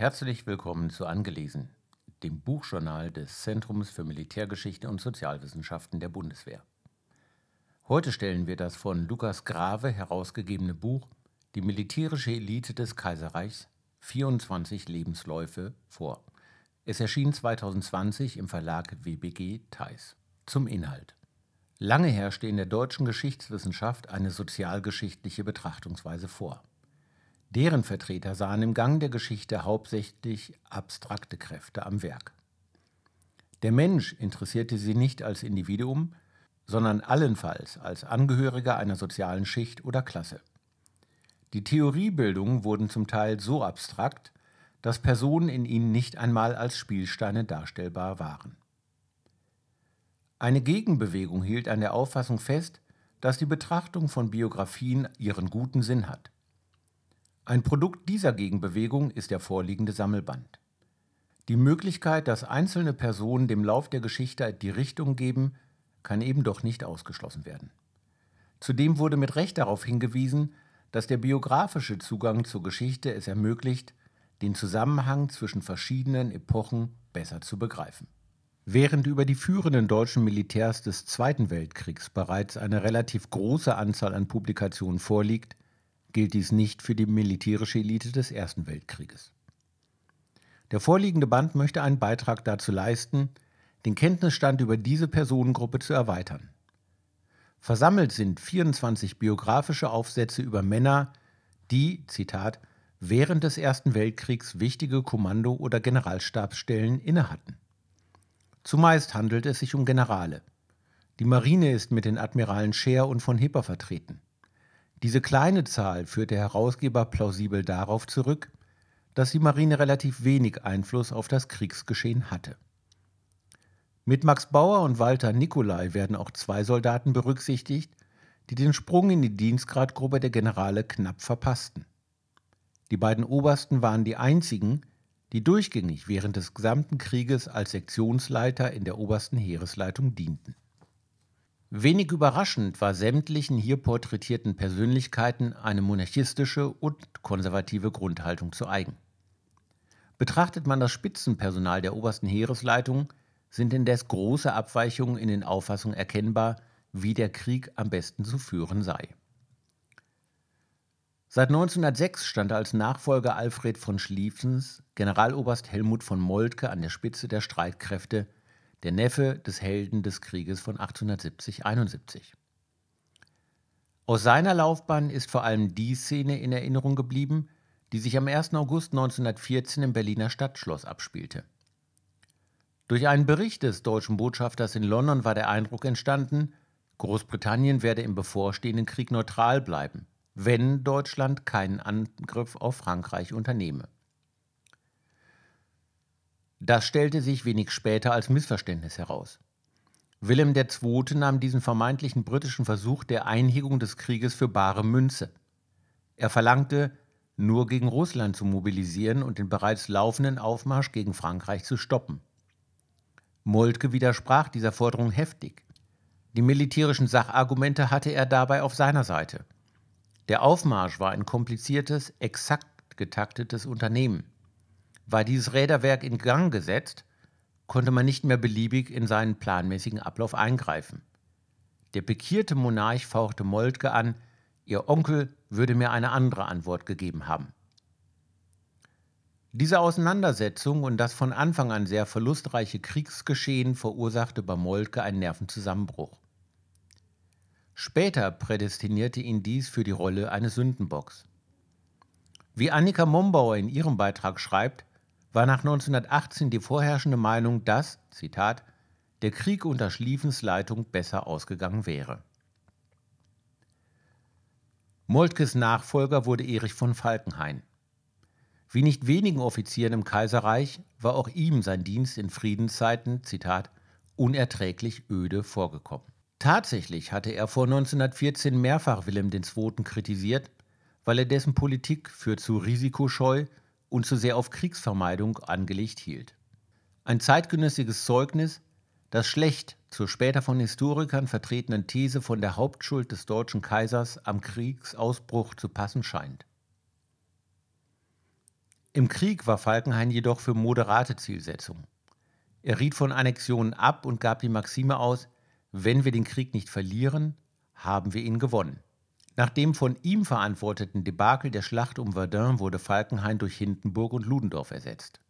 Herzlich willkommen zu Angelesen, dem Buchjournal des Zentrums für Militärgeschichte und Sozialwissenschaften der Bundeswehr. Heute stellen wir das von Lukas Grave herausgegebene Buch Die militärische Elite des Kaiserreichs 24 Lebensläufe vor. Es erschien 2020 im Verlag WBG Theis. Zum Inhalt. Lange herrschte in der deutschen Geschichtswissenschaft eine sozialgeschichtliche Betrachtungsweise vor. Deren Vertreter sahen im Gang der Geschichte hauptsächlich abstrakte Kräfte am Werk. Der Mensch interessierte sie nicht als Individuum, sondern allenfalls als Angehöriger einer sozialen Schicht oder Klasse. Die Theoriebildungen wurden zum Teil so abstrakt, dass Personen in ihnen nicht einmal als Spielsteine darstellbar waren. Eine Gegenbewegung hielt an der Auffassung fest, dass die Betrachtung von Biografien ihren guten Sinn hat. Ein Produkt dieser Gegenbewegung ist der vorliegende Sammelband. Die Möglichkeit, dass einzelne Personen dem Lauf der Geschichte die Richtung geben, kann eben doch nicht ausgeschlossen werden. Zudem wurde mit Recht darauf hingewiesen, dass der biografische Zugang zur Geschichte es ermöglicht, den Zusammenhang zwischen verschiedenen Epochen besser zu begreifen. Während über die führenden deutschen Militärs des Zweiten Weltkriegs bereits eine relativ große Anzahl an Publikationen vorliegt, gilt dies nicht für die militärische Elite des Ersten Weltkrieges. Der vorliegende Band möchte einen Beitrag dazu leisten, den Kenntnisstand über diese Personengruppe zu erweitern. Versammelt sind 24 biografische Aufsätze über Männer, die, Zitat, während des Ersten Weltkriegs wichtige Kommando- oder Generalstabsstellen innehatten. Zumeist handelt es sich um Generale. Die Marine ist mit den Admiralen Scheer und von Hipper vertreten. Diese kleine Zahl führt der Herausgeber plausibel darauf zurück, dass die Marine relativ wenig Einfluss auf das Kriegsgeschehen hatte. Mit Max Bauer und Walter Nicolai werden auch zwei Soldaten berücksichtigt, die den Sprung in die Dienstgradgruppe der Generale knapp verpassten. Die beiden Obersten waren die einzigen, die durchgängig während des gesamten Krieges als Sektionsleiter in der obersten Heeresleitung dienten. Wenig überraschend war sämtlichen hier porträtierten Persönlichkeiten eine monarchistische und konservative Grundhaltung zu eigen. Betrachtet man das Spitzenpersonal der obersten Heeresleitung, sind indes große Abweichungen in den Auffassungen erkennbar, wie der Krieg am besten zu führen sei. Seit 1906 stand als Nachfolger Alfred von Schlieffens Generaloberst Helmut von Moltke an der Spitze der Streitkräfte der Neffe des Helden des Krieges von 1870-71. Aus seiner Laufbahn ist vor allem die Szene in Erinnerung geblieben, die sich am 1. August 1914 im Berliner Stadtschloss abspielte. Durch einen Bericht des deutschen Botschafters in London war der Eindruck entstanden, Großbritannien werde im bevorstehenden Krieg neutral bleiben, wenn Deutschland keinen Angriff auf Frankreich unternehme. Das stellte sich wenig später als Missverständnis heraus. Wilhelm II. nahm diesen vermeintlichen britischen Versuch der Einhegung des Krieges für bare Münze. Er verlangte, nur gegen Russland zu mobilisieren und den bereits laufenden Aufmarsch gegen Frankreich zu stoppen. Moltke widersprach dieser Forderung heftig. Die militärischen Sachargumente hatte er dabei auf seiner Seite. Der Aufmarsch war ein kompliziertes, exakt getaktetes Unternehmen. War dieses Räderwerk in Gang gesetzt, konnte man nicht mehr beliebig in seinen planmäßigen Ablauf eingreifen. Der pikierte Monarch fauchte Moltke an, ihr Onkel würde mir eine andere Antwort gegeben haben. Diese Auseinandersetzung und das von Anfang an sehr verlustreiche Kriegsgeschehen verursachte bei Moltke einen Nervenzusammenbruch. Später prädestinierte ihn dies für die Rolle eines Sündenbocks. Wie Annika Mombauer in ihrem Beitrag schreibt, war nach 1918 die vorherrschende Meinung, dass, Zitat, der Krieg unter Schlieffens Leitung besser ausgegangen wäre. Moltkes Nachfolger wurde Erich von Falkenhayn. Wie nicht wenigen Offizieren im Kaiserreich war auch ihm sein Dienst in Friedenszeiten, Zitat, unerträglich öde vorgekommen. Tatsächlich hatte er vor 1914 mehrfach Wilhelm II. kritisiert, weil er dessen Politik für zu risikoscheu und zu sehr auf Kriegsvermeidung angelegt hielt. Ein zeitgenössisches Zeugnis, das schlecht zur später von Historikern vertretenen These von der Hauptschuld des deutschen Kaisers am Kriegsausbruch zu passen scheint. Im Krieg war Falkenhayn jedoch für moderate Zielsetzungen. Er riet von Annexionen ab und gab die Maxime aus, wenn wir den Krieg nicht verlieren, haben wir ihn gewonnen. Nach dem von ihm verantworteten Debakel der Schlacht um Verdun wurde Falkenhayn durch Hindenburg und Ludendorff ersetzt.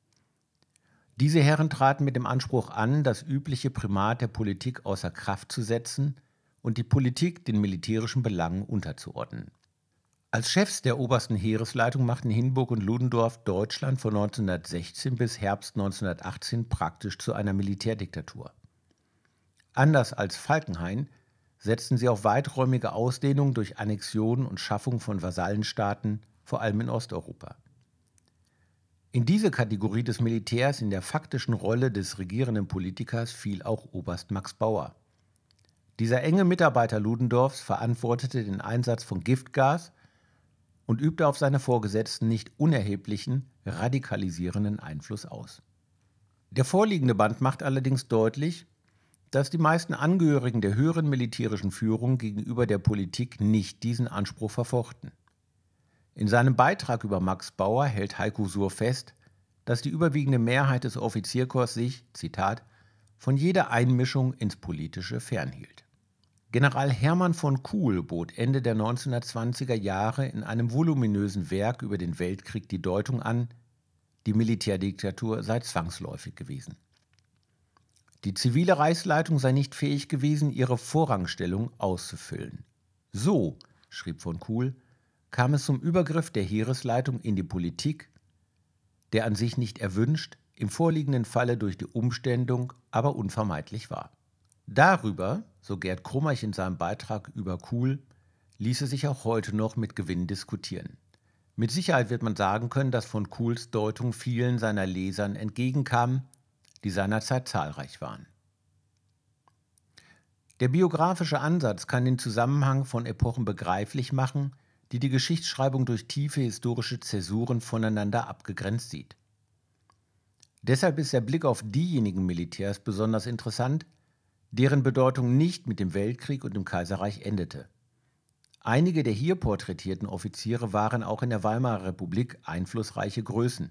Diese Herren traten mit dem Anspruch an, das übliche Primat der Politik außer Kraft zu setzen und die Politik den militärischen Belangen unterzuordnen. Als Chefs der obersten Heeresleitung machten Hindenburg und Ludendorff Deutschland von 1916 bis Herbst 1918 praktisch zu einer Militärdiktatur. Anders als Falkenhayn setzten sie auf weiträumige Ausdehnung durch Annexion und Schaffung von Vasallenstaaten, vor allem in Osteuropa. In diese Kategorie des Militärs in der faktischen Rolle des regierenden Politikers fiel auch Oberst Max Bauer. Dieser enge Mitarbeiter Ludendorffs verantwortete den Einsatz von Giftgas und übte auf seine Vorgesetzten nicht unerheblichen, radikalisierenden Einfluss aus. Der vorliegende Band macht allerdings deutlich, dass die meisten Angehörigen der höheren militärischen Führung gegenüber der Politik nicht diesen Anspruch verfochten. In seinem Beitrag über Max Bauer hält Heiko Suhr fest, dass die überwiegende Mehrheit des Offizierkorps sich, Zitat, von jeder Einmischung ins Politische fernhielt. General Hermann von Kuhl bot Ende der 1920er Jahre in einem voluminösen Werk über den Weltkrieg die Deutung an, die Militärdiktatur sei zwangsläufig gewesen. Die zivile Reichsleitung sei nicht fähig gewesen, ihre Vorrangstellung auszufüllen. So, schrieb von Kuhl, kam es zum Übergriff der Heeresleitung in die Politik, der an sich nicht erwünscht, im vorliegenden Falle durch die Umständung aber unvermeidlich war. Darüber, so Gerd Krummerch in seinem Beitrag über Kuhl, ließe sich auch heute noch mit Gewinn diskutieren. Mit Sicherheit wird man sagen können, dass von Kuhls Deutung vielen seiner Lesern entgegenkam, die seinerzeit zahlreich waren. Der biografische Ansatz kann den Zusammenhang von Epochen begreiflich machen, die die Geschichtsschreibung durch tiefe historische Zäsuren voneinander abgegrenzt sieht. Deshalb ist der Blick auf diejenigen Militärs besonders interessant, deren Bedeutung nicht mit dem Weltkrieg und dem Kaiserreich endete. Einige der hier porträtierten Offiziere waren auch in der Weimarer Republik einflussreiche Größen.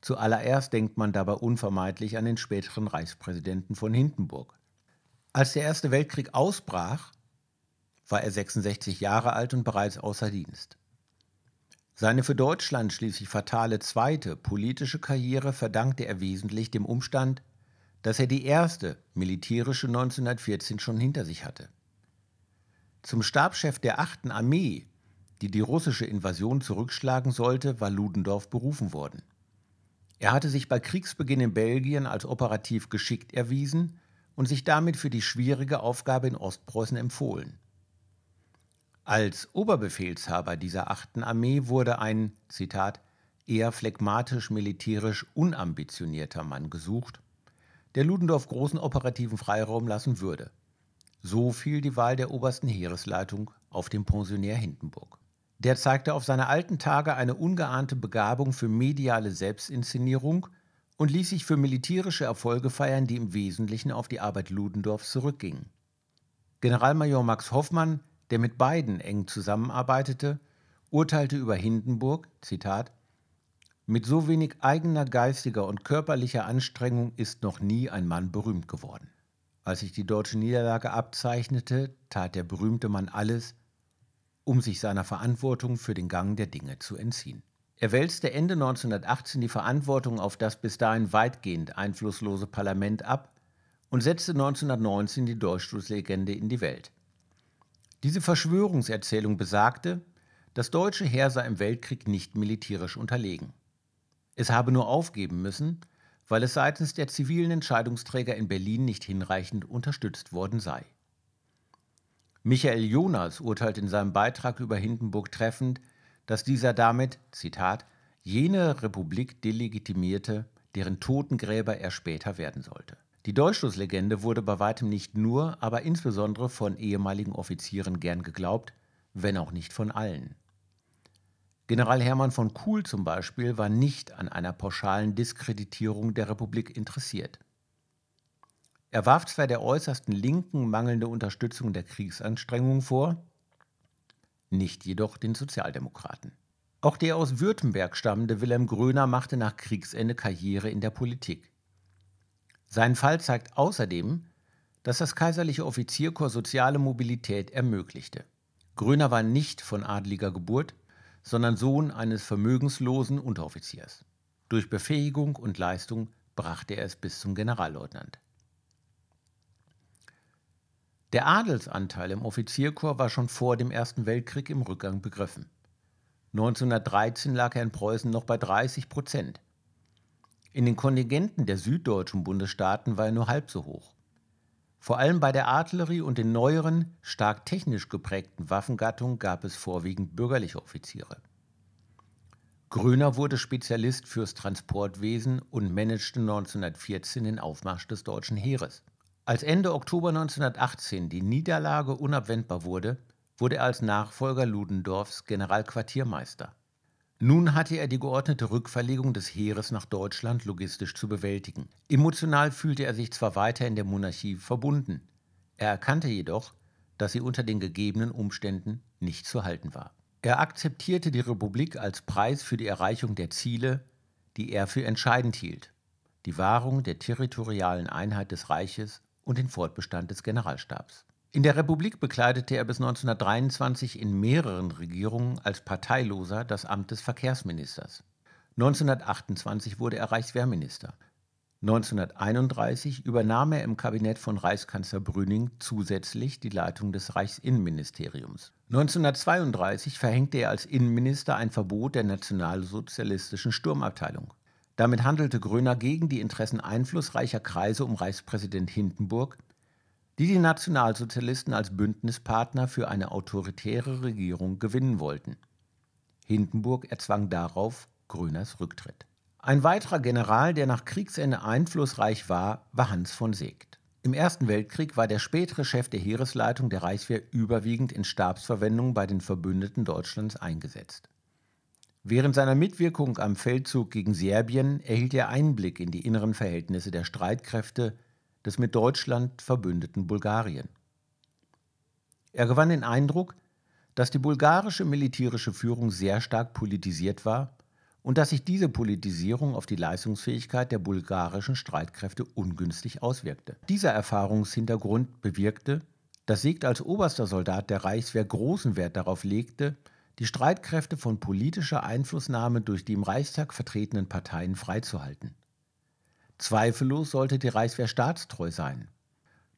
Zuallererst denkt man dabei unvermeidlich an den späteren Reichspräsidenten von Hindenburg. Als der Erste Weltkrieg ausbrach, war er 66 Jahre alt und bereits außer Dienst. Seine für Deutschland schließlich fatale zweite politische Karriere verdankte er wesentlich dem Umstand, dass er die erste militärische 1914 schon hinter sich hatte. Zum Stabschef der 8. Armee, die die russische Invasion zurückschlagen sollte, war Ludendorff berufen worden. Er hatte sich bei Kriegsbeginn in Belgien als operativ geschickt erwiesen und sich damit für die schwierige Aufgabe in Ostpreußen empfohlen. Als Oberbefehlshaber dieser achten Armee wurde ein, Zitat, eher phlegmatisch militärisch unambitionierter Mann gesucht, der Ludendorff großen operativen Freiraum lassen würde. So fiel die Wahl der obersten Heeresleitung auf den Pensionär Hindenburg. Der zeigte auf seine alten Tage eine ungeahnte Begabung für mediale Selbstinszenierung und ließ sich für militärische Erfolge feiern, die im Wesentlichen auf die Arbeit Ludendorffs zurückgingen. Generalmajor Max Hoffmann der mit beiden eng zusammenarbeitete, urteilte über Hindenburg, Zitat, mit so wenig eigener geistiger und körperlicher Anstrengung ist noch nie ein Mann berühmt geworden. Als sich die deutsche Niederlage abzeichnete, tat der berühmte Mann alles, um sich seiner Verantwortung für den Gang der Dinge zu entziehen. Er wälzte Ende 1918 die Verantwortung auf das bis dahin weitgehend einflusslose Parlament ab und setzte 1919 die Durchstoßlegende in die Welt. Diese Verschwörungserzählung besagte, das deutsche Heer sei im Weltkrieg nicht militärisch unterlegen. Es habe nur aufgeben müssen, weil es seitens der zivilen Entscheidungsträger in Berlin nicht hinreichend unterstützt worden sei. Michael Jonas urteilt in seinem Beitrag über Hindenburg treffend, dass dieser damit, Zitat, jene Republik delegitimierte, deren Totengräber er später werden sollte. Die Dolchstoßlegende wurde bei weitem nicht nur, aber insbesondere von ehemaligen Offizieren gern geglaubt, wenn auch nicht von allen. General Hermann von Kuhl zum Beispiel war nicht an einer pauschalen Diskreditierung der Republik interessiert. Er warf zwar der äußersten Linken mangelnde Unterstützung der Kriegsanstrengungen vor, nicht jedoch den Sozialdemokraten. Auch der aus Württemberg stammende Wilhelm Gröner machte nach Kriegsende Karriere in der Politik. Sein Fall zeigt außerdem, dass das kaiserliche Offizierkorps soziale Mobilität ermöglichte. Gröner war nicht von adliger Geburt, sondern Sohn eines vermögenslosen Unteroffiziers. Durch Befähigung und Leistung brachte er es bis zum Generalleutnant. Der Adelsanteil im Offizierkorps war schon vor dem Ersten Weltkrieg im Rückgang begriffen. 1913 lag er in Preußen noch bei 30 Prozent. In den Kontingenten der süddeutschen Bundesstaaten war er nur halb so hoch. Vor allem bei der Artillerie und den neueren, stark technisch geprägten Waffengattungen gab es vorwiegend bürgerliche Offiziere. Gröner wurde Spezialist fürs Transportwesen und managte 1914 den Aufmarsch des deutschen Heeres. Als Ende Oktober 1918 die Niederlage unabwendbar wurde, wurde er als Nachfolger Ludendorffs Generalquartiermeister. Nun hatte er die geordnete Rückverlegung des Heeres nach Deutschland logistisch zu bewältigen. Emotional fühlte er sich zwar weiter in der Monarchie verbunden, er erkannte jedoch, dass sie unter den gegebenen Umständen nicht zu halten war. Er akzeptierte die Republik als Preis für die Erreichung der Ziele, die er für entscheidend hielt, die Wahrung der territorialen Einheit des Reiches und den Fortbestand des Generalstabs. In der Republik bekleidete er bis 1923 in mehreren Regierungen als Parteiloser das Amt des Verkehrsministers. 1928 wurde er Reichswehrminister. 1931 übernahm er im Kabinett von Reichskanzler Brüning zusätzlich die Leitung des Reichsinnenministeriums. 1932 verhängte er als Innenminister ein Verbot der nationalsozialistischen Sturmabteilung. Damit handelte Gröner gegen die Interessen einflussreicher Kreise um Reichspräsident Hindenburg, die die Nationalsozialisten als Bündnispartner für eine autoritäre Regierung gewinnen wollten. Hindenburg erzwang darauf Gröners Rücktritt. Ein weiterer General, der nach Kriegsende einflussreich war, war Hans von Seeckt. Im Ersten Weltkrieg war der spätere Chef der Heeresleitung der Reichswehr überwiegend in Stabsverwendung bei den Verbündeten Deutschlands eingesetzt. Während seiner Mitwirkung am Feldzug gegen Serbien erhielt er Einblick in die inneren Verhältnisse der Streitkräfte des mit Deutschland verbündeten Bulgarien. Er gewann den Eindruck, dass die bulgarische militärische Führung sehr stark politisiert war und dass sich diese Politisierung auf die Leistungsfähigkeit der bulgarischen Streitkräfte ungünstig auswirkte. Dieser Erfahrungshintergrund bewirkte, dass Siegt als oberster Soldat der Reichswehr großen Wert darauf legte, die Streitkräfte von politischer Einflussnahme durch die im Reichstag vertretenen Parteien freizuhalten. Zweifellos sollte die Reichswehr staatstreu sein.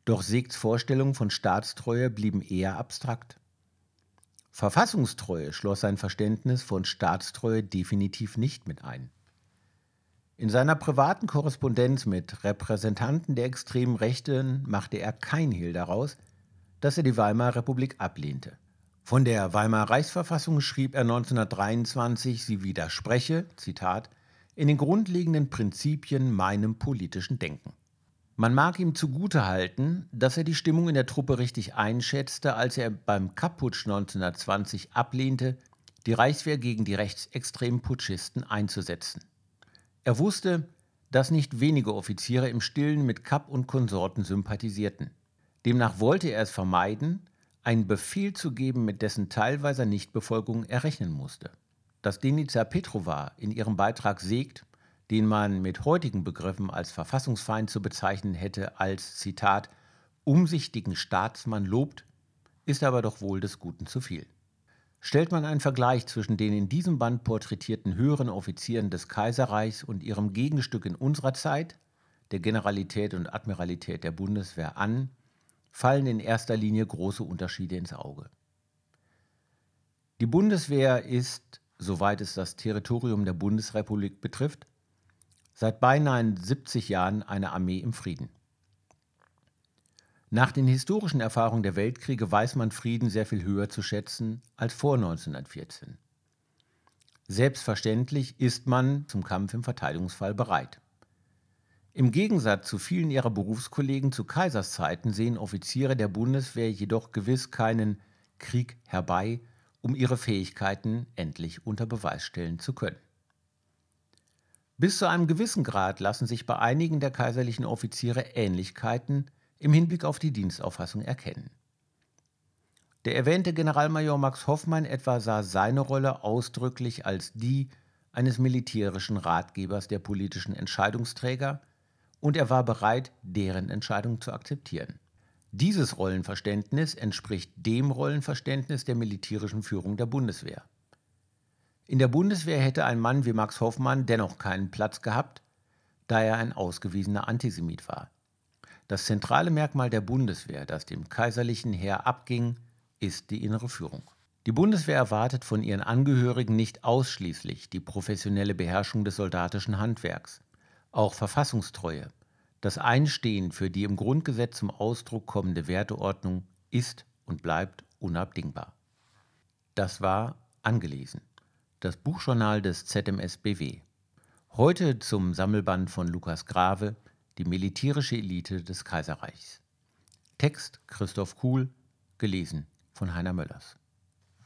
Doch Segts Vorstellungen von Staatstreue blieben eher abstrakt. Verfassungstreue schloss sein Verständnis von Staatstreue definitiv nicht mit ein. In seiner privaten Korrespondenz mit Repräsentanten der extremen Rechten machte er kein Hehl daraus, dass er die Weimarer Republik ablehnte. Von der Weimarer Reichsverfassung schrieb er 1923, sie widerspreche, Zitat, in den grundlegenden Prinzipien meinem politischen Denken. Man mag ihm zugutehalten, dass er die Stimmung in der Truppe richtig einschätzte, als er beim Kapputsch 1920 ablehnte, die Reichswehr gegen die rechtsextremen Putschisten einzusetzen. Er wusste, dass nicht wenige Offiziere im Stillen mit Kapp und Konsorten sympathisierten. Demnach wollte er es vermeiden, einen Befehl zu geben, mit dessen teilweiser Nichtbefolgung er rechnen musste dass Denica Petrova in ihrem Beitrag sägt, den man mit heutigen Begriffen als Verfassungsfeind zu bezeichnen hätte, als Zitat umsichtigen Staatsmann lobt, ist aber doch wohl des Guten zu viel. Stellt man einen Vergleich zwischen den in diesem Band porträtierten höheren Offizieren des Kaiserreichs und ihrem Gegenstück in unserer Zeit, der Generalität und Admiralität der Bundeswehr, an, fallen in erster Linie große Unterschiede ins Auge. Die Bundeswehr ist soweit es das Territorium der Bundesrepublik betrifft, seit beinahe 70 Jahren eine Armee im Frieden. Nach den historischen Erfahrungen der Weltkriege weiß man Frieden sehr viel höher zu schätzen als vor 1914. Selbstverständlich ist man zum Kampf im Verteidigungsfall bereit. Im Gegensatz zu vielen ihrer Berufskollegen zu Kaiserszeiten sehen Offiziere der Bundeswehr jedoch gewiss keinen Krieg herbei, um ihre Fähigkeiten endlich unter Beweis stellen zu können. Bis zu einem gewissen Grad lassen sich bei einigen der kaiserlichen Offiziere Ähnlichkeiten im Hinblick auf die Dienstauffassung erkennen. Der erwähnte Generalmajor Max Hoffmann etwa sah seine Rolle ausdrücklich als die eines militärischen Ratgebers der politischen Entscheidungsträger und er war bereit, deren Entscheidung zu akzeptieren. Dieses Rollenverständnis entspricht dem Rollenverständnis der militärischen Führung der Bundeswehr. In der Bundeswehr hätte ein Mann wie Max Hoffmann dennoch keinen Platz gehabt, da er ein ausgewiesener Antisemit war. Das zentrale Merkmal der Bundeswehr, das dem kaiserlichen Heer abging, ist die innere Führung. Die Bundeswehr erwartet von ihren Angehörigen nicht ausschließlich die professionelle Beherrschung des soldatischen Handwerks, auch Verfassungstreue, das Einstehen für die im Grundgesetz zum Ausdruck kommende Werteordnung ist und bleibt unabdingbar. Das war angelesen. Das Buchjournal des ZMSBW. Heute zum Sammelband von Lukas Grave, die militärische Elite des Kaiserreichs. Text Christoph Kuhl, gelesen von Heiner Möllers.